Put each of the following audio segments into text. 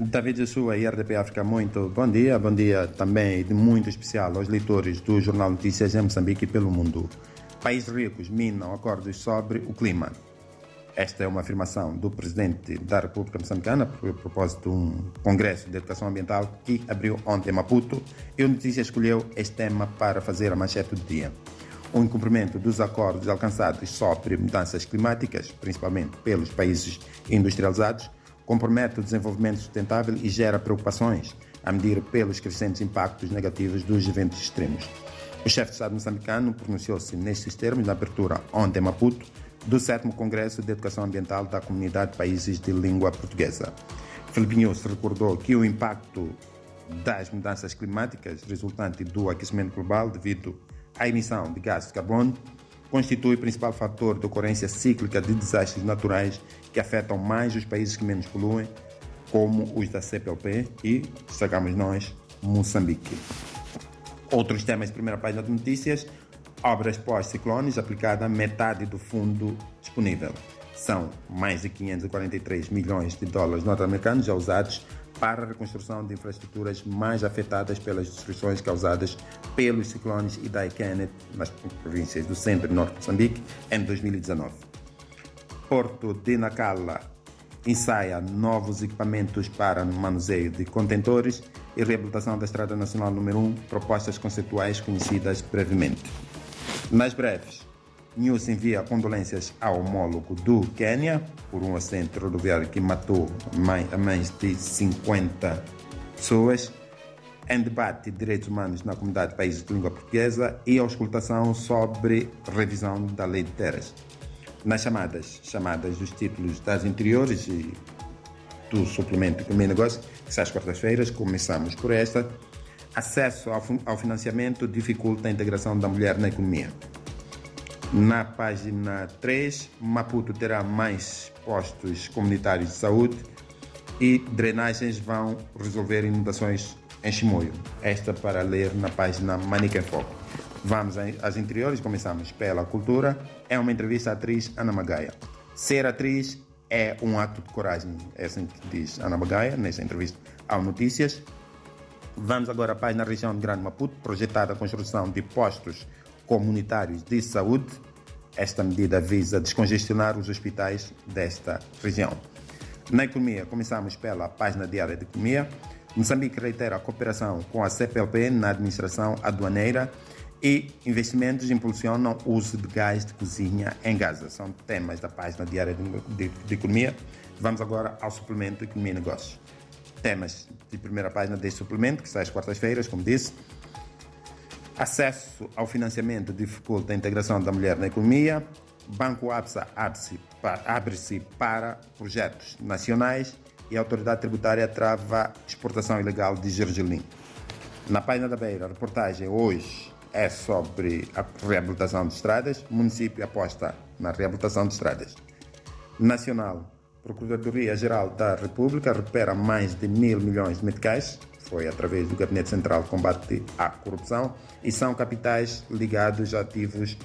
David Sua e RDP África, muito bom dia. Bom dia também de muito especial aos leitores do Jornal Notícias em Moçambique e pelo mundo. Países ricos minam acordos sobre o clima. Esta é uma afirmação do presidente da República Moçambicana por propósito de um congresso de educação ambiental que abriu ontem em Maputo e o Notícias escolheu este tema para fazer a manchete do dia. O incumprimento dos acordos alcançados sobre mudanças climáticas, principalmente pelos países industrializados, compromete o desenvolvimento sustentável e gera preocupações a medir pelos crescentes impactos negativos dos eventos extremos. O chefe de Estado moçambicano pronunciou-se nestes termos na abertura ontem em Maputo do 7 Congresso de Educação Ambiental da Comunidade de Países de Língua Portuguesa. Filipe se recordou que o impacto das mudanças climáticas resultante do aquecimento global devido à emissão de gases de carbono constitui o principal fator de ocorrência cíclica de desastres naturais que afetam mais os países que menos poluem, como os da CPLP e, destacamos nós, Moçambique. Outros temas de primeira página de notícias: obras pós-ciclones aplicada metade do fundo disponível. São mais de 543 milhões de dólares norte-americanos já usados para a reconstrução de infraestruturas mais afetadas pelas destruições causadas pelos ciclones Idai Kenneth nas províncias do centro e norte de Moçambique em 2019. Porto de Nacala ensaia novos equipamentos para manuseio de contentores e reabilitação da Estrada Nacional número 1, propostas conceituais conhecidas brevemente. Mais breves, News envia condolências ao homólogo do Quênia por um acidente rodoviário que matou a mais de 50 pessoas. Em debate de direitos humanos na comunidade de países de língua portuguesa e auscultação sobre revisão da lei de terras. Nas chamadas, chamadas dos títulos das interiores e do suplemento de e negócio, que sai às quartas-feiras, começamos por esta. Acesso ao financiamento dificulta a integração da mulher na economia. Na página 3, Maputo terá mais postos comunitários de saúde e drenagens vão resolver inundações em Chimoio. Esta para ler na página Manica em Foco. Vamos às interiores, começamos pela cultura. É uma entrevista à atriz Ana Magaia. Ser atriz é um ato de coragem, é assim que diz Ana Magaia nessa entrevista ao Notícias. Vamos agora à página região de Grande Maputo, projetada a construção de postos comunitários de saúde. Esta medida visa descongestionar os hospitais desta região. Na economia, começamos pela página diária de economia. Moçambique reitera a cooperação com a CPLP na administração aduaneira e investimentos impulsionam o uso de gás de cozinha em Gaza. São temas da página diária de, de, de economia. Vamos agora ao suplemento Economia e Negócios. Temas de primeira página deste suplemento, que sai às quartas-feiras, como disse. Acesso ao financiamento dificulta a integração da mulher na economia. Banco APSA abre-se para projetos nacionais e a autoridade tributária trava exportação ilegal de gergelim. Na página da Beira, a reportagem hoje é sobre a reabilitação de estradas. O município aposta na reabilitação de estradas. Nacional, Procuradoria-Geral da República recupera mais de mil milhões de meticais foi através do Gabinete Central de Combate à Corrupção e são capitais ligados a ativos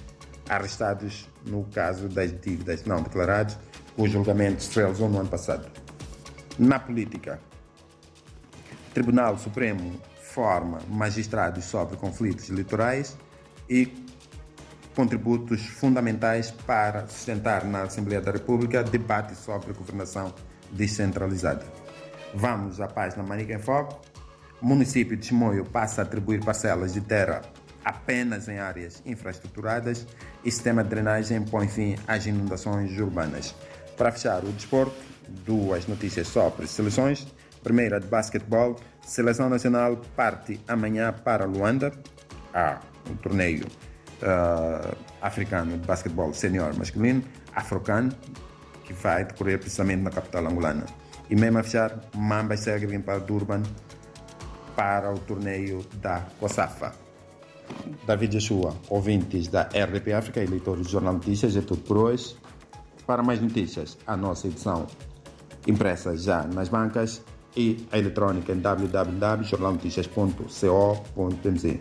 arrestados no caso das dívidas não declaradas, cujo julgamento se realizou no ano passado. Na política, Tribunal Supremo forma magistrados sobre conflitos eleitorais e contributos fundamentais para sustentar na Assembleia da República debate sobre governação descentralizada. Vamos à página Manica em Foco. O município de Chimoio passa a atribuir parcelas de terra apenas em áreas infraestruturadas e sistema de drenagem põe fim às inundações urbanas. Para fechar o desporto, duas notícias sobre seleções. Primeira de basquetebol, seleção nacional parte amanhã para Luanda, a um torneio uh, africano de basquetebol senior masculino, Afrocan, que vai decorrer precisamente na capital angolana. E mesmo a fechar, Mamba segue para Durban para o torneio da COSAFA. David Yeshua, ouvintes da RDP África e leitores do Jornal Notícias, é tudo por hoje. Para mais notícias, a nossa edição impressa já nas bancas e a eletrônica em www.jornalnoticias.co.mz.